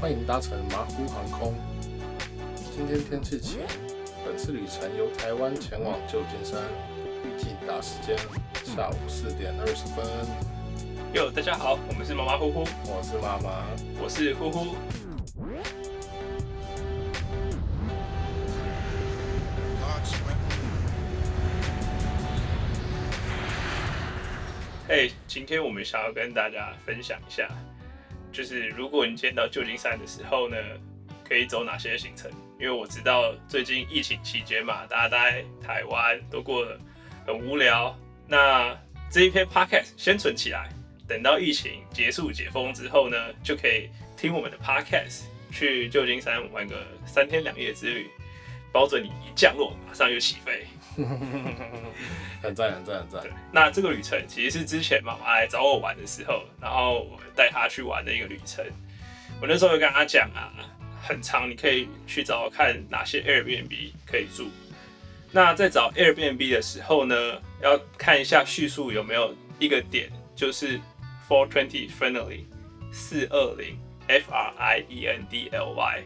欢迎搭乘马虎航空。今天天气晴，本次旅程由台湾前往旧金山，预计打时间下午四点二十分。哟，大家好，我们是麻麻呼呼，我是麻麻，我是呼呼。哎，今天我们想要跟大家分享一下。就是如果你今天到旧金山的时候呢，可以走哪些行程？因为我知道最近疫情期间嘛，大家在台湾都过得很无聊。那这一篇 podcast 先存起来，等到疫情结束解封之后呢，就可以听我们的 podcast，去旧金山玩个三天两夜之旅，保准你一降落马上就起飞。很赞很赞很赞。那这个旅程其实是之前妈妈来找我玩的时候，然后我带她去玩的一个旅程。我那时候有跟她讲啊，很长，你可以去找看哪些 Airbnb 可以住。那在找 Airbnb 的时候呢，要看一下叙述有没有一个点，就是 Four Twenty Friendly 四二零 F R I E N D L Y。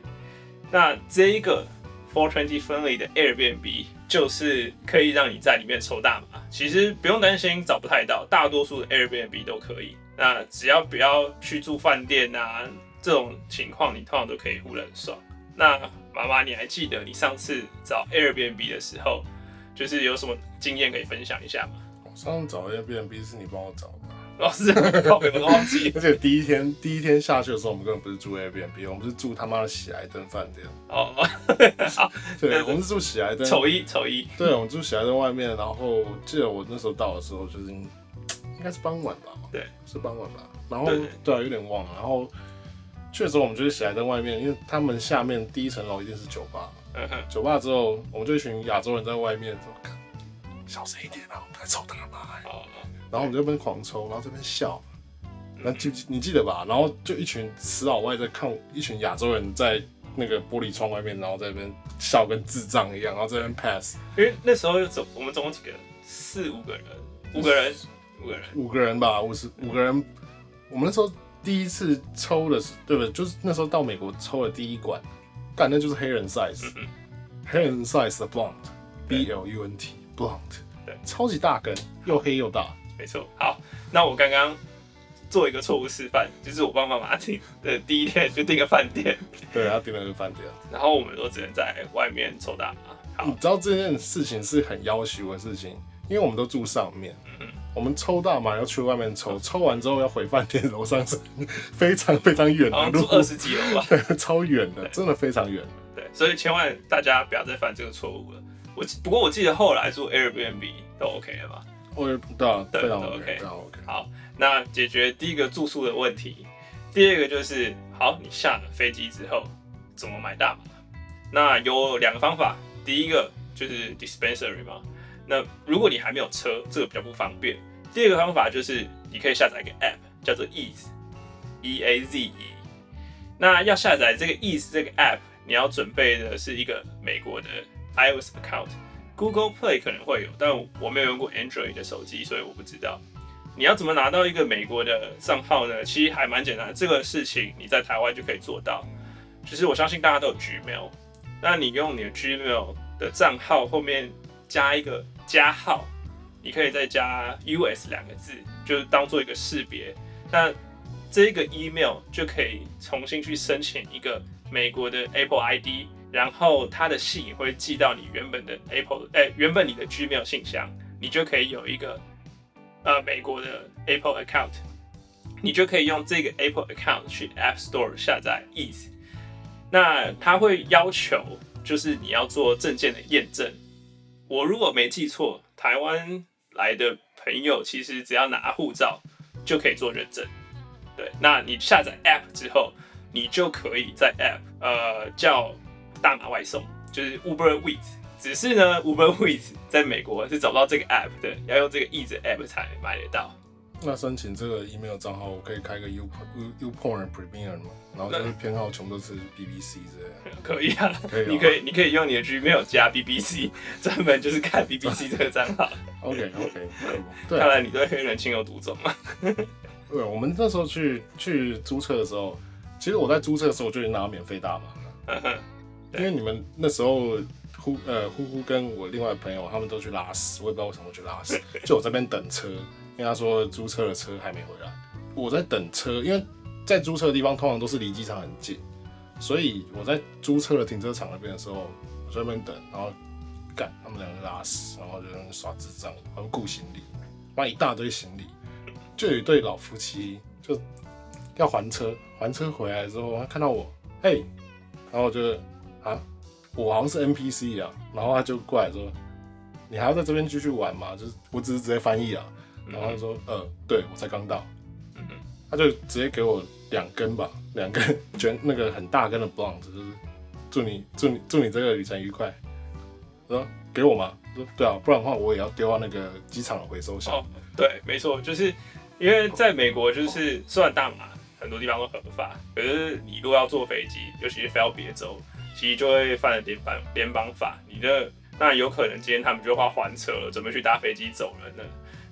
那这一个 Four Twenty Friendly 的 Airbnb。就是可以让你在里面抽大麻，其实不用担心找不太到，大多数的 Airbnb 都可以。那只要不要去住饭店啊，这种情况你通常都可以呼得很爽。那妈妈，你还记得你上次找 Airbnb 的时候，就是有什么经验可以分享一下吗？我上次找 Airbnb 是你帮我找的。老师，靠北我都忘记。而且第一天第一天下去的时候，我们根本不是住 Airbnb，我们是住他妈的喜来登饭店。哦，对，我们是住喜来登。丑一丑一。对，我们住喜来登外面，然后记得我那时候到的时候，就是应该是傍晚吧？对，是傍晚吧？然后对啊，有点忘了。然后确实，我们就是喜来登外面，因为他们下面第一层楼一定是酒吧。嗯哼。酒吧之后，我们就一群亚洲人在外面说：“小声一点啊，我们在抽大麻。”然后我们这边狂抽，然后这边笑，那记你记得吧？然后就一群死老外在看，一群亚洲人在那个玻璃窗外面，然后在那边笑跟智障一样，然后这边 pass。因为那时候总我们总共几个人？四五个人，五个人，五个人，五个人吧，五十五个人。我们那时候第一次抽的是，对不对？就是那时候到美国抽的第一管，干那就是黑人 size，黑人 size 的 blunt，B L U N T blunt，对，超级大根，又黑又大。没错，好，那我刚刚做一个错误示范，就是我帮妈妈订的第一天就订个饭店，对，他订了个饭店，然后我们都只能在外面抽大麻。好，你知道这件事情是很要求的事情，因为我们都住上面，嗯，我们抽大麻要去外面抽，抽完之后要回饭店楼上是非常非常远的路，二十几楼吧，对，超远的，真的非常远。对，所以千万大家不要再犯这个错误了。我不过我记得后来住 Airbnb 都 OK 了吧？我也不道，非常 OK，非常 OK。好，那解决第一个住宿的问题，第二个就是，好，你下了飞机之后怎么买大麻？那有两个方法，第一个就是 dispensary 嘛。那如果你还没有车，这个比较不方便。第二个方法就是你可以下载一个 app，叫做 Ease，E A Z E。那要下载这个 Ease 这个 app，你要准备的是一个美国的 iOS account。Google Play 可能会有，但我没有用过 Android 的手机，所以我不知道。你要怎么拿到一个美国的账号呢？其实还蛮简单的，这个事情你在台湾就可以做到。其实我相信大家都有 Gmail，那你用你的 Gmail 的账号后面加一个加号，你可以再加 US 两个字，就当做一个识别。那这个 email 就可以重新去申请一个美国的 Apple ID。然后他的信会寄到你原本的 Apple，哎，原本你的 Gmail 信箱，你就可以有一个呃美国的 Apple account，你就可以用这个 Apple account 去 App Store 下载 Ease。那他会要求就是你要做证件的验证。我如果没记错，台湾来的朋友其实只要拿护照就可以做认证。对，那你下载 App 之后，你就可以在 App 呃叫。大码外送就是 Uber Eats，只是呢 Uber Eats 在美国是找不到这个 app 的，要用这个 Eats app 才买得到。那申请这个 email 账号，我可以开个 U U Porn Premier 吗？然后就是偏好全部都是 BBC 这样。可以啊，可以，你可以你可以用你的 Gmail 加 BBC，专门就是看 BBC 这个账号。OK OK，看来你对黑人情有独钟啊。对，我们那时候去去租车的时候。其实我在租车的时候我就已经拿到免费大麻了，因为你们那时候呼呃呼呼跟我另外朋友他们都去拉屎，我也不知道为什么去拉屎，就我这边等车，因为他说租车的车还没回来，我在等车，因为在租车的地方通常都是离机场很近，所以我在租车的停车场那边的时候，我在那边等，然后干他们两个拉屎，然后就在那耍智障，他们顾行李，买一大堆行李，就有一对老夫妻就要还车，还车回来之后，他看到我，嘿，然后我就啊，我好像是 NPC 啊，然后他就过来说，你还要在这边继续玩吗？就是我只是直接翻译啊，然后他说，呃，对我才刚到，他就直接给我两根吧，两根 卷那个很大根的 blunt，就是祝你祝你祝你这个旅程愉快。我说给我吗？说对啊，不然的话我也要丢到那个机场的回收箱。哦，对，没错，就是因为在美国，就是虽然大麻很多地方都合法，可是你如果要坐飞机，尤其是飞到别州，其实就会犯了联邦联邦法。你的那有可能今天他们就要还车了，准备去搭飞机走了呢。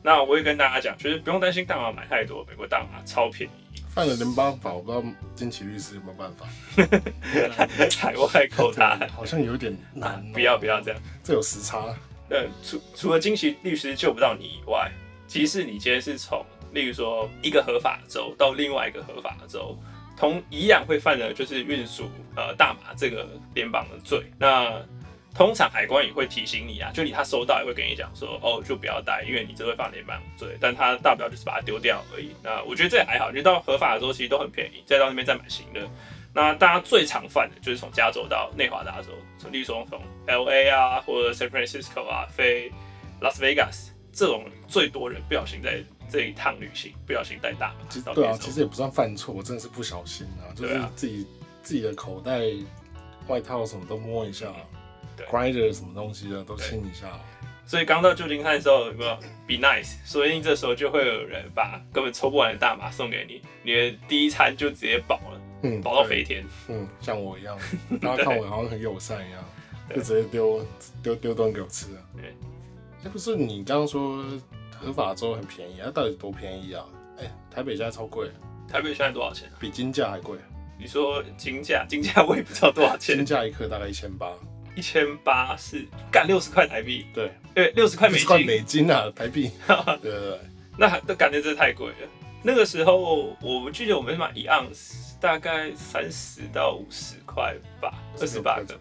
那我会跟大家讲，就是不用担心大麻买太多，美国大麻超便宜。犯了联邦法，我不知道金奇律师有没有办法。海外扣他好像有点难。不要不要这样，这有时差。呃，除除了金奇律师救不到你以外，即使你今天是从，例如说一个合法的州到另外一个合法的州，同一样会犯的就是运输呃大麻这个联邦的罪。那通常海关也会提醒你啊，就你他收到也会跟你讲说，哦，就不要带，因为你这会犯联邦罪。但他大不了就是把它丢掉而已。那我觉得这也还好，因为到合法的州其实都很便宜，再到那边再买新的。那大家最常犯的就是从加州到内华达州，例如说从 L A 啊或者 San Francisco 啊飞 Las Vegas 这种最多人不小心在这一趟旅行不小心带大麻。对啊，其实也不算犯错，真的是不小心啊，就是自己自己的口袋、外套什么都摸一下。Grinder 什么东西的都清一下，所以刚到旧金山的时候有没有 Be nice？所以这时候就会有人把根本抽不完的大麻送给你，你的第一餐就直接饱了，嗯，饱到飞天，嗯，像我一样，大家看我好像很友善一样，就直接丢丢丢东西给我吃啊。对，哎，不是你刚刚说合法州很便宜，它到底多便宜啊？哎，台北现在超贵，台北现在多少钱？比金价还贵。你说金价？金价我也不知道多少钱，金价一克大概一千八。一千八是干六十块台币，对，对，六十块美金，美金啊，台币，对对对，那都感觉真的太贵了。那个时候，我记得我们买一盎司大概三十到五十块吧，二十八个，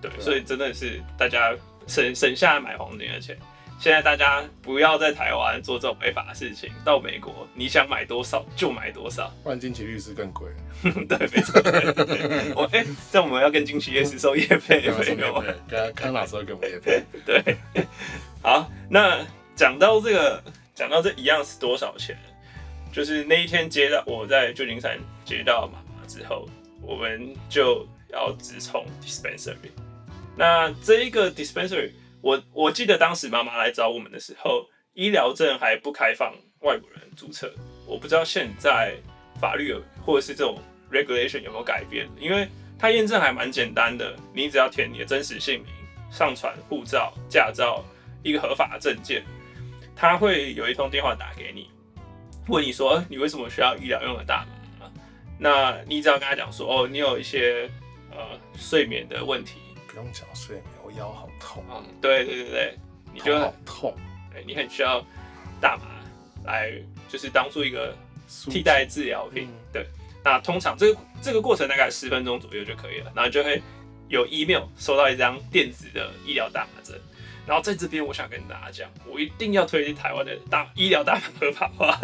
对，所以真的是大家省省下买黄金的钱。现在大家不要在台湾做这种违法的事情，到美国你想买多少就买多少。换金奇律师更贵。对，没错。我哎，这样我们要跟金奇律师收业费费用。看看哪时候给我们业费。对。好，那讲到这个，讲到这一样是多少钱？就是那一天接到我在旧金山接到妈妈之后，我们就要直冲 dispensary。那这一个 dispensary。我我记得当时妈妈来找我们的时候，医疗证还不开放外国人注册。我不知道现在法律或者是这种 regulation 有没有改变，因为它验证还蛮简单的，你只要填你的真实姓名，上传护照、驾照一个合法的证件，他会有一通电话打给你，问你说你为什么需要医疗用的大麻？那你只要跟他讲说哦，你有一些呃睡眠的问题。不用讲睡眠，我腰好痛啊！对对对对，你就好痛，对你很需要大麻来，就是当做一个替代治疗品。对，那通常这个这个过程大概十分钟左右就可以了，然后就会有 email 收到一张电子的医疗大麻证。然后在这边，我想跟大家讲，我一定要推荐台湾的大医疗大麻合法化。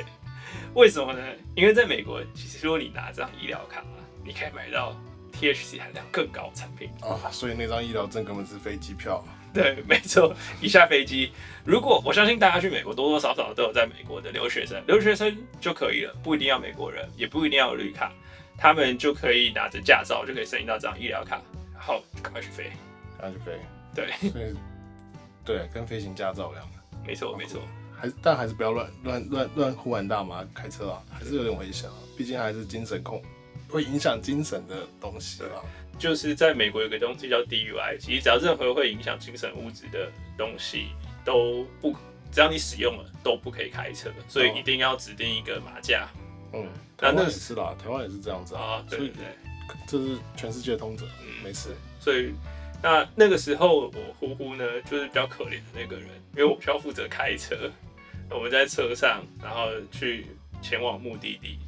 为什么呢？因为在美国，其实如果你拿这张医疗卡，你可以买到。THC 含量更高产品啊，所以那张医疗证根本是飞机票。对，没错，一下飞机，如果我相信大家去美国多多少少都有在美国的留学生，留学生就可以了，不一定要美国人，也不一定要有绿卡，他们就可以拿着驾照就可以申请到这张医疗卡，然后赶快去飞，赶快去飞。对，所以对，跟飞行驾照一样的。没错，没错，还是但还是不要乱乱乱乱呼喊大麻开车啊，还是有点危险啊，毕竟还是精神控。会影响精神的东西啊，就是在美国有个东西叫 DUI，其实只要任何会影响精神物质的东西都不，只要你使用了都不可以开车，所以一定要指定一个马架，嗯，台湾也是啦，台湾也是这样子啊。对对对，这是全世界通则，没事。所以那那个时候我呼呼呢，就是比较可怜的那个人，因为我需要负责开车，我们在车上，然后去前往目的地。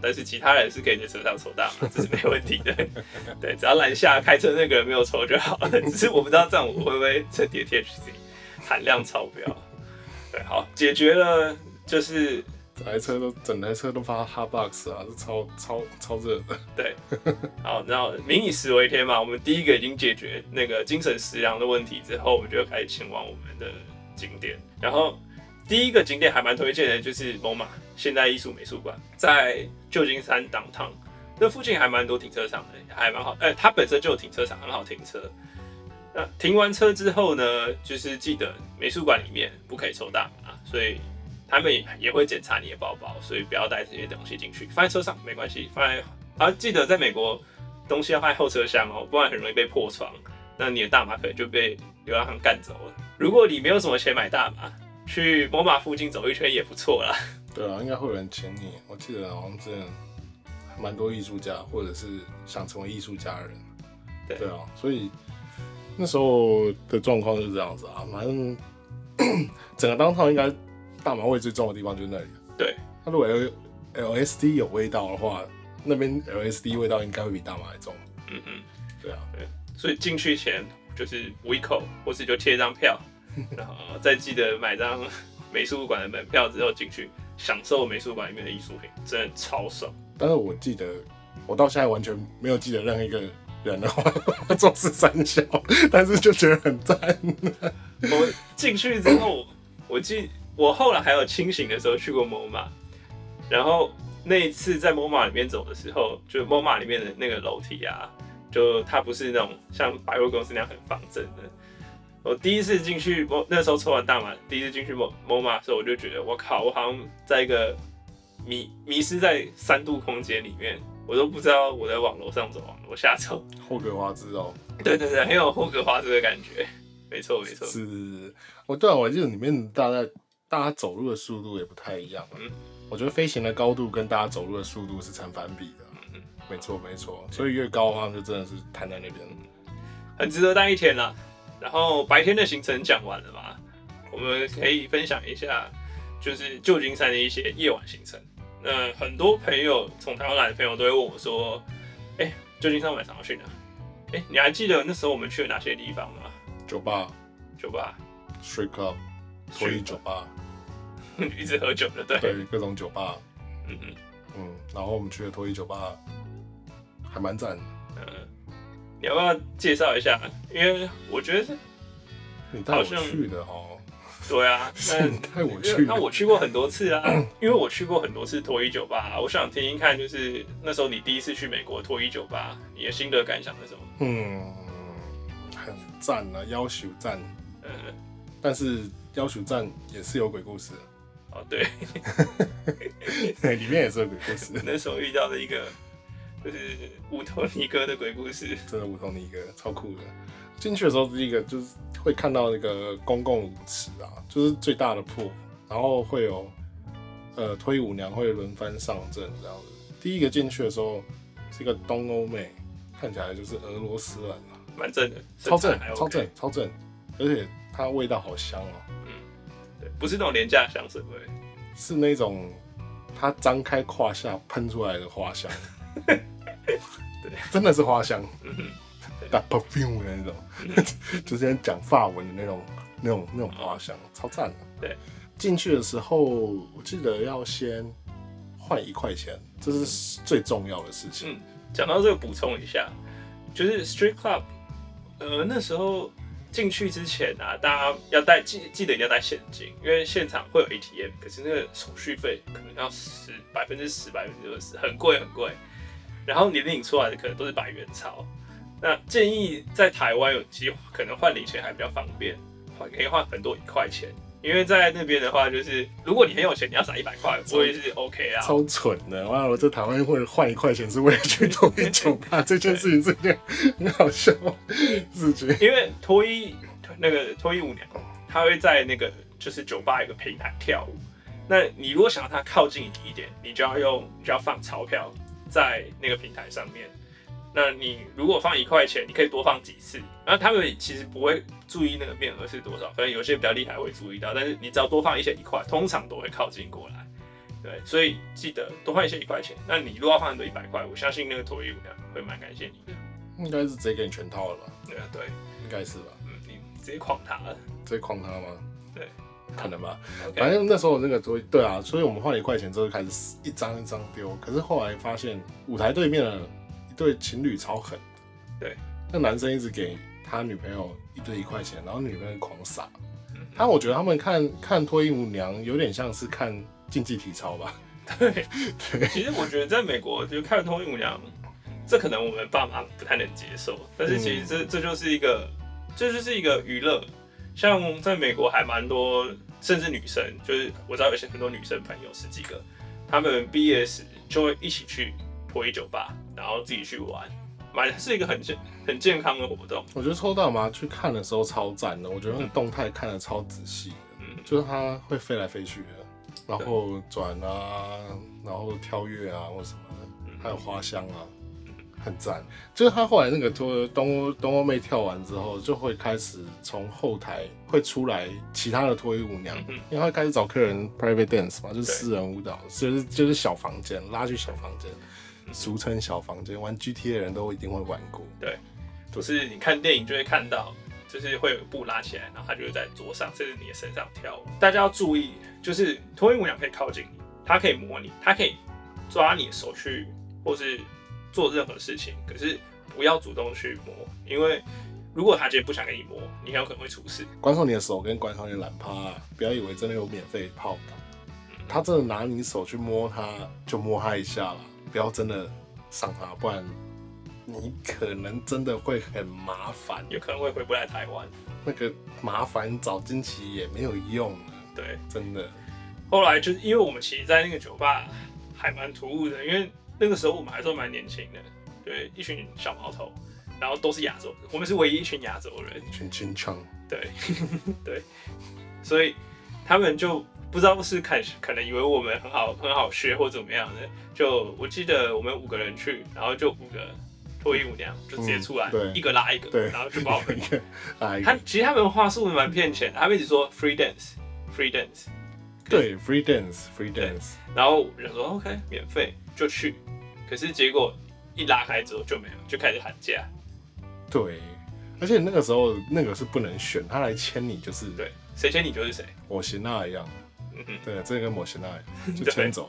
但是其他人是可以在车上抽大麻，这是没问题的。对，只要拦下开车那个人没有抽就好了。只是我不知道这样我会不会彻底 THC 含量超标。对，好，解决了，就是整台车都整台车都发 Hot Box 啊，是超超超热的。对，好，然后民以食为天嘛，我们第一个已经解决那个精神食粮的问题之后，我们就开始前往我们的景点，然后。第一个景点还蛮推荐的，就是 MoMA 现代艺术美术馆，在旧金山党汤那附近还蛮多停车场的，还蛮好。哎，它本身就有停车场，很好停车。那停完车之后呢，就是记得美术馆里面不可以抽大麻，所以他们也会检查你的包包，所以不要带这些东西进去，放在车上没关系。放在啊，记得在美国东西要放在后车厢哦，不然很容易被破窗，那你的大麻可能就被流浪汉干走了。如果你没有什么钱买大麻，去摩马附近走一圈也不错啦。对啊，应该会有人请你。我记得好像之前蛮多艺术家，或者是想成为艺术家的人。对啊，所以那时候的状况就是这样子啊。反正整个当趟应该大麻味最重的地方就是那里。对，它如果 L L S D 有味道的话，那边 L S D 味道应该会比大麻还重。嗯嗯，对啊，对。所以进去前就是 We 口，或是就贴一张票。然后再记得买张美术馆的门票之后进去享受美术馆里面的艺术品，真的超爽。但是我记得，我到现在完全没有记得任何一个人的话 做事三小，但是就觉得很赞。我进去之后，我记我后来还有清醒的时候去过 MoMA，然后那一次在 MoMA 里面走的时候，就 MoMA 里面的那个楼梯啊，就它不是那种像百货公司那样很方正的。我第一次进去，我那时候抽完大麻，第一次进去某某马的时候，我就觉得我靠，我好像在一个迷迷失在三度空间里面，我都不知道我在往楼上走，往楼下走。霍格华兹哦，对对对，很有霍格华兹的感觉，没错没错。是，我对啊，我记得里面大概大家走路的速度也不太一样。嗯，我觉得飞行的高度跟大家走路的速度是成反比的。嗯嗯，没错没错，所以越高的话就真的是瘫在那边，很值得待一天啦。然后白天的行程讲完了嘛，我们可以分享一下，就是旧金山的一些夜晚行程。那很多朋友从台湾来的朋友都会问我说：“哎，旧金山晚上要去哪？哎，你还记得那时候我们去了哪些地方吗？”酒吧，酒吧，Street Club，脱衣酒吧，一直喝酒的，对，对，各种酒吧，嗯嗯嗯，然后我们去了脱衣酒吧，还蛮赞的，嗯。你要不要介绍一下？因为我觉得是你带我去的哦。对啊，那带我去。那我去过很多次啊，因为我去过很多次脱衣酒吧。我想听听看，就是那时候你第一次去美国脱衣酒吧，你的心得感想是什么？嗯，很赞啊，要求赞。嗯，但是要求赞也是有鬼故事。哦，对，里面也是有鬼故事。那时候遇到的一个。就是 乌托尼哥的鬼故事，真的乌托尼哥超酷的。进去的时候，第一个就是会看到那个公共舞池啊，就是最大的铺，然后会有呃推舞娘会轮番上阵这样子。第一个进去的时候是一个东欧妹，看起来就是俄罗斯人啊，蛮正的，超正，超正，超正，而且它味道好香哦。嗯，对，不是那种廉价香水味，是那种它张开胯下喷出来的花香。对，真的是花香，打 perfume 的那种，就是讲法文的那种、那种、那种花香，超赞的。对，进去的时候，我记得要先换一块钱，这是最重要的事情。嗯，讲到这个，补充一下，就是 Street Club，呃，那时候进去之前啊，大家要带记记得一定要带现金，因为现场会有 ATM，可是那个手续费可能要十百分之十、百分之二十，很贵很贵。然后你领出来的可能都是百元钞，那建议在台湾有机会可能换零钱还比较方便，换可以换很多一块钱，因为在那边的话，就是如果你很有钱，你要撒一百块，我也是 OK 啊。超蠢的，哇！我在台湾会换一块钱是为了去脱衣酒吧，这件事情是件很好笑事情。因为脱衣那个脱衣舞娘，她会在那个就是酒吧一个平台跳舞，那你如果想要她靠近你一点，你就要用就要放钞票在那个平台上面。那你如果放一块钱，你可以多放几次。然后他们其实不会注意那个面额是多少，可能有些比较厉害会注意到。但是你只要多放一些一块，通常都会靠近过来。对，所以记得多放一些一块钱。那你如果要放很多一百块，我相信那个脱衣舞娘会蛮感谢你的。应该是直接给你全套了吧？对啊，对，应该是吧？嗯，你直接诓他了，直接诓他吗？对，可能吧。反正那时候那个对对啊，所以我们换一块钱之后开始一张一张丢。可是后来发现舞台对面的一对情侣超狠，对，那男生一直给他女朋友一堆一块钱，然后女朋友狂撒。嗯他我觉得他们看看脱衣舞娘有点像是看竞技体操吧。对对。其实我觉得在美国就看脱衣舞娘，这可能我们爸妈不太能接受，但是其实这这就是一个这就是一个娱乐。像在美国还蛮多，甚至女生，就是我知道有些很多女生朋友十几个，她们毕业时就会一起去脱衣酒吧，然后自己去玩，蛮是一个很健很健康的活动。我觉得抽大麻去看的时候超赞的，我觉得那个动态看的超仔细，嗯，就是它会飞来飞去的，然后转啊，然后跳跃啊或什么的，还有花香啊，很赞。就是他后来那个脱东欧东欧妹跳完之后，就会开始从后台会出来其他的脱衣舞娘，嗯因为他开始找客人 private dance 嘛，就是私人舞蹈，就是就是小房间拉去小房间，俗称小房间，玩 GTA 的人都一定会玩过。对，就是你看电影就会看到，就是会有布拉起来，然后他就会在桌上甚至你的身上跳舞。大家要注意，就是脱衣舞娘可以靠近你，它可以摸你，它可以抓你的手去，或是做任何事情，可是不要主动去摸，因为如果他今天不想跟你摸，你很有可能会出事。关上你的手跟关上你的懒趴、不要以为真的有免费泡的，他真的拿你手去摸他，就摸他一下了，不要真的上他，不然你可能真的会很麻烦。有可能会回不来台湾。那个麻烦找金奇也没有用了，对，真的。后来就是因为我们其实，在那个酒吧还蛮突兀的，因为那个时候我们还算蛮年轻的，对，一群小毛头，然后都是亚洲，我们是唯一一群亚洲人，一群金枪，对 对，所以他们就不知道是看可能以为我们很好很好学或怎么样的，就我记得我们五个人去，然后就五个脱衣舞娘就直接出来，一个拉一个，对然后就把我们一个啊，一他其实他们话术蛮骗钱的，他们一直说 free dance free dance。对 free dance，free dance，然后我就说 OK，免费就去。可是结果一拉开之后就没有，就开始喊价。对。而且那个时候那个是不能选，他来牵你就是对，谁签你就是谁。我行那一样，嗯哼，对，这个跟我行那一样，就对牵走。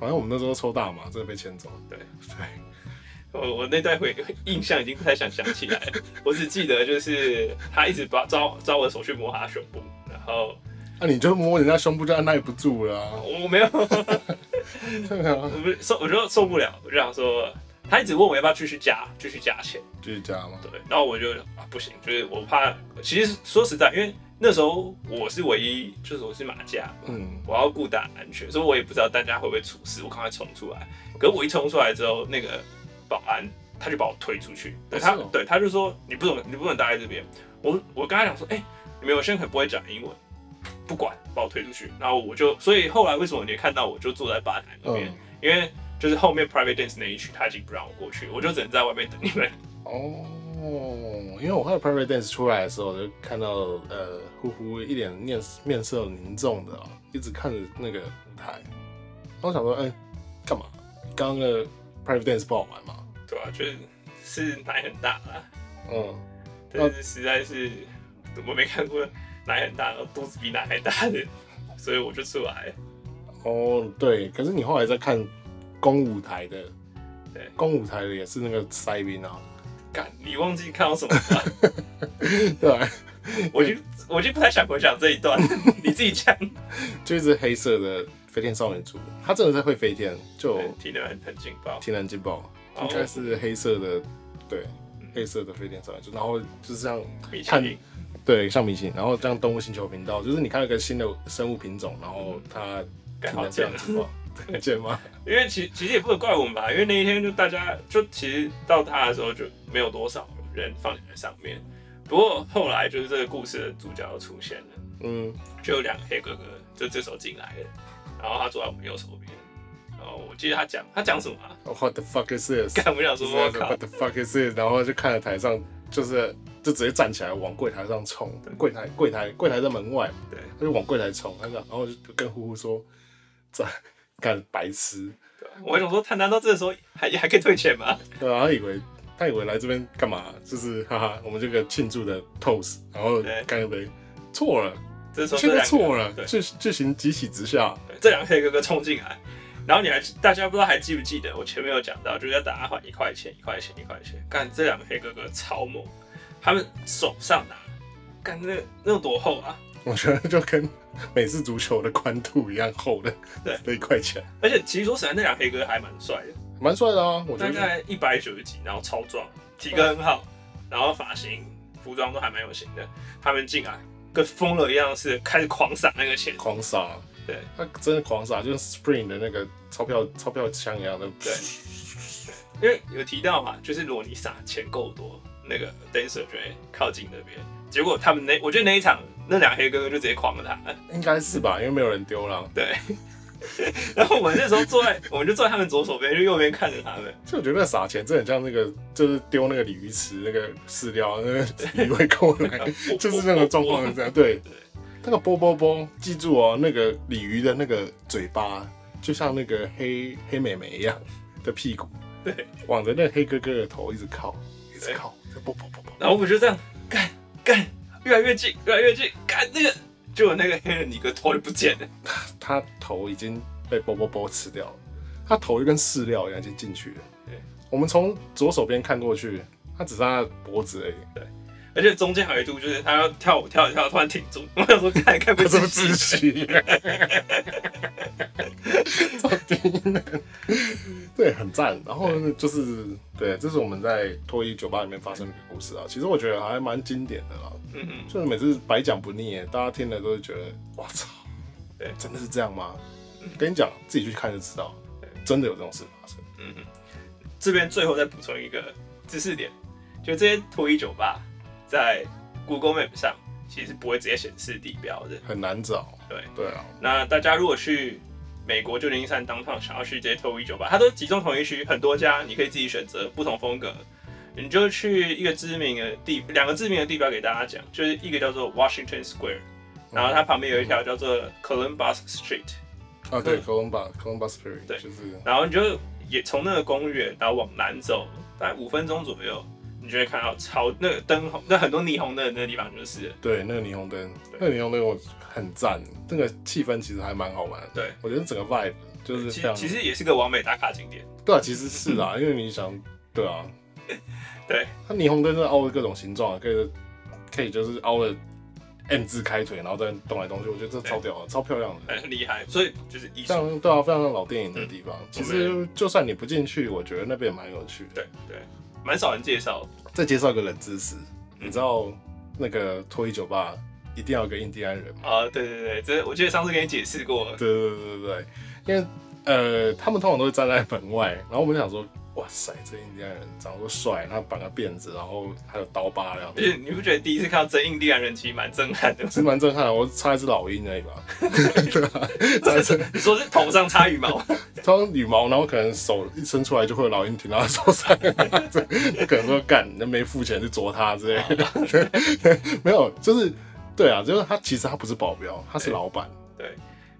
反正我们那时候抽大麻，真的被牵走。对对。我我那段回印象已经不太想想起来了，我只记得就是他一直把抓抓我的手去摸他的胸部，然后那、你就摸人家胸部就按耐不住了、啊。我没有，对啊我，不是受，我就受不了，我就想说，他一直问我要不要继续加，继续加钱。继续加吗？对，然后我就啊不行，就是我怕，其实说实在，因为那时候我是唯一，就是我是马甲，嗯，我要顾大安全，所以我也不知道大家会不会出事，我赶快冲出来。可是我一冲出来之后，那个保安他就把我推出去，对他，对他就说你不能你不能待在这边。我我跟他讲说，哎、你们有些人可能不会讲英文，不管把我推出去，然后我就，所以后来为什么你看到我就坐在吧台那边，嗯，因为就是后面 private dance 那一区他已经不让我过去，我就只能在外面等你们。哦，因为我看到 private dance 出来的时候，我就看到呃，呼呼一脸面面色凝重的、哦，一直看着那个舞台。然后我想说，哎、干嘛？刚刚的 private dance 不好玩吗？对啊，就是是奶很大啦，嗯，但是实在是我没看过奶很大，肚子比奶还大的，所以我就出来。哦，对。可是你后来在看公舞台的，对，公舞台的也是那个塞宾啊，干，你忘记看到什么了？对吧？我就我就不太想回想这一段，你自己讲。就一只黑色的飞天少女组，它真的是会飞天，就对体能很很劲爆。天然劲爆，哦应该是黑色的，对，黑色的飞天少女猪，然后就是这样看林，对，像明星，然后这样动物星球频道，就是你看到一个新的生物品种，然后它干体能这好贱啊！样子吗，很贱吗？因为其其实也不能怪我们吧，因为那一天就大家就其实到他的时候就没有多少人放在上面。不过后来就是这个故事的主角又出现了，嗯，就有两个黑哥哥就这时候进来了，然后他坐在我们右手边，然后我记得他讲他讲什么啊？What the fuck is this？干，我想说，我靠 What，the fuck is this？然后就看着台上，就是就直接站起来往柜台上冲，柜台柜台柜台在门外，对，他就往柜台冲，他讲，然后就跟呼呼说，在干白痴，对我想说，他难道这个时候还还可以退钱吗？对啊，他以为他以为来这边干嘛？就是哈哈，我们这个庆祝的 toast，然后对干一杯，错了，这时候这错了，对，剧剧情急起直下，对这两个黑哥哥冲进来，然后你还大家不知道还记不记得我前面有讲到，就是要大家换一块钱，一块钱，一块钱。干这两个黑哥哥超猛，他们手上拿，干那那有多厚啊？我觉得就跟美式足球的宽度一样厚的，对那一块钱，而且其实说实在，那两黑哥还蛮帅的，蛮帅的啊，我觉得。大概一百九十几，然后超壮，体格很好，然后发型、服装都还蛮有型的。他们进来跟疯了一样，是开始狂撒那个钱。狂撒，对，他真的狂撒，就跟 Spring 的那个钞票钞票枪一样的。对因为有提到嘛，就是如果你撒钱够多，那个 dancer 就会靠近那边。结果他们那，我觉得那一场那两个黑哥哥就直接狂了他。应该是吧，因为没有人丢了。对，然后我们那时候坐在，我们就坐在他们左手边，就右边看着他们。就我觉得那撒钱真的很像那个，就是丢那个鲤鱼池那个饲料，那个鱼会过来，就是那个状况是这样。对，对那个啵啵啵，记住哦，那个鲤鱼的那个嘴巴，就像那个黑黑美眉一样的屁股，对，往着那个黑哥哥的头一直靠，一直对靠，就啵啵啵啵。然后我们就这样干干，越来越近，越来越近，干那个，结果那个黑人尼哥头就不见了。他头已经被波波波吃掉了，他头就跟饲料一样已经进去了。对，我们从左手边看过去，他只剩下脖子而已。而且中间还有一度就是他要跳舞跳一跳，突然停住，我想说看看不他是不自是己窒息？超低能，对，很赞。然后呢就是，对，这是我们在脱衣酒吧里面发生的一个故事啊。其实我觉得还蛮经典的啦，嗯嗯，就是每次白讲不腻耶，大家听了都会觉得，我操，对真的是这样吗？跟你讲，自己去看就知道，真的有这种事发生。嗯嗯，这边最后再补充一个知识点，就这些脱衣酒吧在 Google Map 上其实不会直接显示地标的。很难找。对，对啊，那大家如果去美国旧金山当趟想要去这些脱衣酒吧，它都集中同一区，很多家，你可以自己选择不同风格。你就去一个知名的地，两个知名的地标给大家讲，就是一个叫做 Washington Square，然后它旁边有一条叫做 Columbus Street，啊对，Columbus Columbus Spirit，对就是然后你就也从那个公园，然后往南走，大概五分钟左右，你就会看到超那个灯红，那很多霓虹灯的那个地方就是。对那个霓虹灯，那个霓虹灯我很赞，那个气氛其实还蛮好玩的。对，我觉得整个 vibe 就是非常其其实也是个完美打卡景点。对啊，其实是啦，因为你想，对啊，对，它霓虹灯是凹的各种形状啊，可以可以就是凹的 M 字开腿，然后再动来动去，我觉得这超屌的，超漂亮的。很厉害，所以就是艺术。像对啊，非常像老电影的地方。其实就算你不进去，我觉得那边也蛮有趣的。对对，蛮少人介绍。再介绍个冷知识，你知道那个脱衣酒吧一定要有个印第安人吗？啊，对对对，这我记得上次跟你解释过。对对对对对，因为呃，他们通常都会站在门外，然后我们想说，哇塞，这印第安人长得帅，他绑个辫子，然后还有刀疤这样而，且 你不觉得第一次看到真印第安人其实蛮震撼的吗？其实蛮震撼的。我插一只老鹰而已吧，对啊，插一只你说是头上插羽毛？插羽毛，然后可能手一伸出来就会有老鹰停到他手上，那可能说干，那没付钱去啄他之类的，没有，就是对啊，就是他其实他不是保镖，他是老板，对，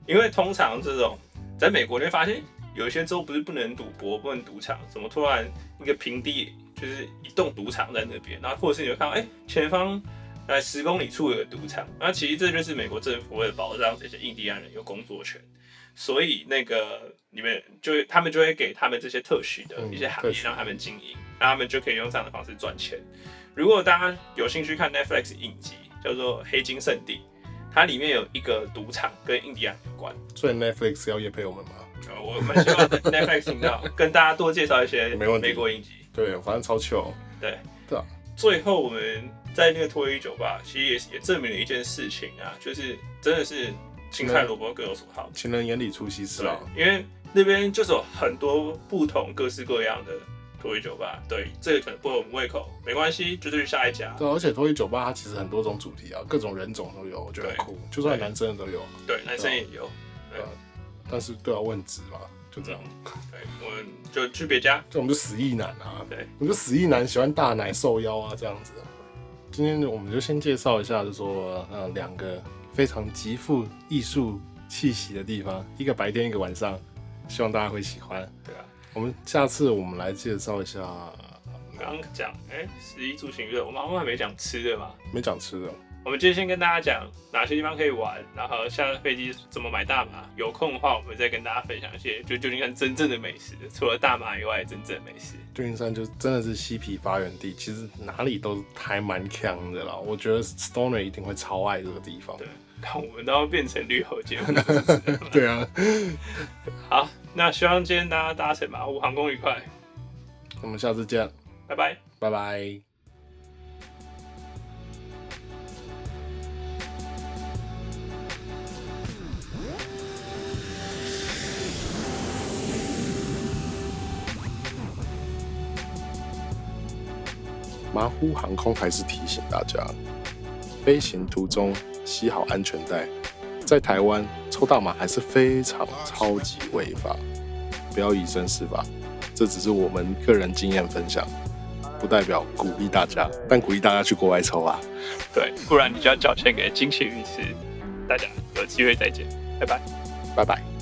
因为通常这种在美国你会发现，有一些州不是不能赌博、不能赌场，怎么突然一个平地就是一栋赌场在那边，然后或者是你会看到，哎、前方在十公里处有个赌场，那其实这就是美国政府为了保障这些印第安人有工作权，所以那个你们就他们就会给他们这些特许的一些行业让他们经营，让他们就可以用这样的方式赚钱。如果大家有兴趣看 Netflix 影集，叫做《黑金圣地》，它里面有一个赌场跟印第安有关。所以 Netflix 要夜配我们吗？呃，我蛮希望 Netflix 听到，跟大家多介绍一些没问题美国影集。对，反正超球，对，对啊。最后我们在那个脱衣酒吧，其实也也证明了一件事情啊，就是真的是青菜萝卜各有所好。情人眼里出西施啊，，因为那边就是有很多不同各式各样的脱衣酒吧。对，这个可能不合我们胃口，没关系，就是去下一家。对啊，而且脱衣酒吧它其实很多种主题啊，各种人种都有，我觉得很酷，就算男生的都有。对，男生也有。对啊但是都要问值嘛，就这样。对，我们就去别家，就我们就死意男啊，对，我们就死意男喜欢大奶瘦腰啊，这样子。今天我们就先介绍一下，就说呃两个非常极富艺术气息的地方，一个白天，一个晚上，希望大家会喜欢。对啊，我们下次我们来介绍一下。刚刚讲，哎，十一住行乐，我们好像还没讲吃的嘛？没讲吃的。我们今天先跟大家讲哪些地方可以玩，然后下飞机怎么买大麻。有空的话，我们再跟大家分享一些就旧金山真正的美食，除了大麻以外，真正的美食。旧金山就真的是嬉皮发源地，其实哪里都还蛮强的啦。我觉得 Stoner 一定会超爱这个地方。对，看我们都要变成旅游节目。对啊。好，那希望今天大家搭乘马虎航空愉快。我们下次见。拜拜，拜拜。马虎航空还是提醒大家，飞行途中系好安全带。在台湾抽大麻还是非常超级违法，不要以身试法。这只是我们个人经验分享。不代表鼓励大家，但鼓励大家去国外抽啊。对，不然你就要缴钱给金钱律师。大家有机会再见，拜拜，拜拜。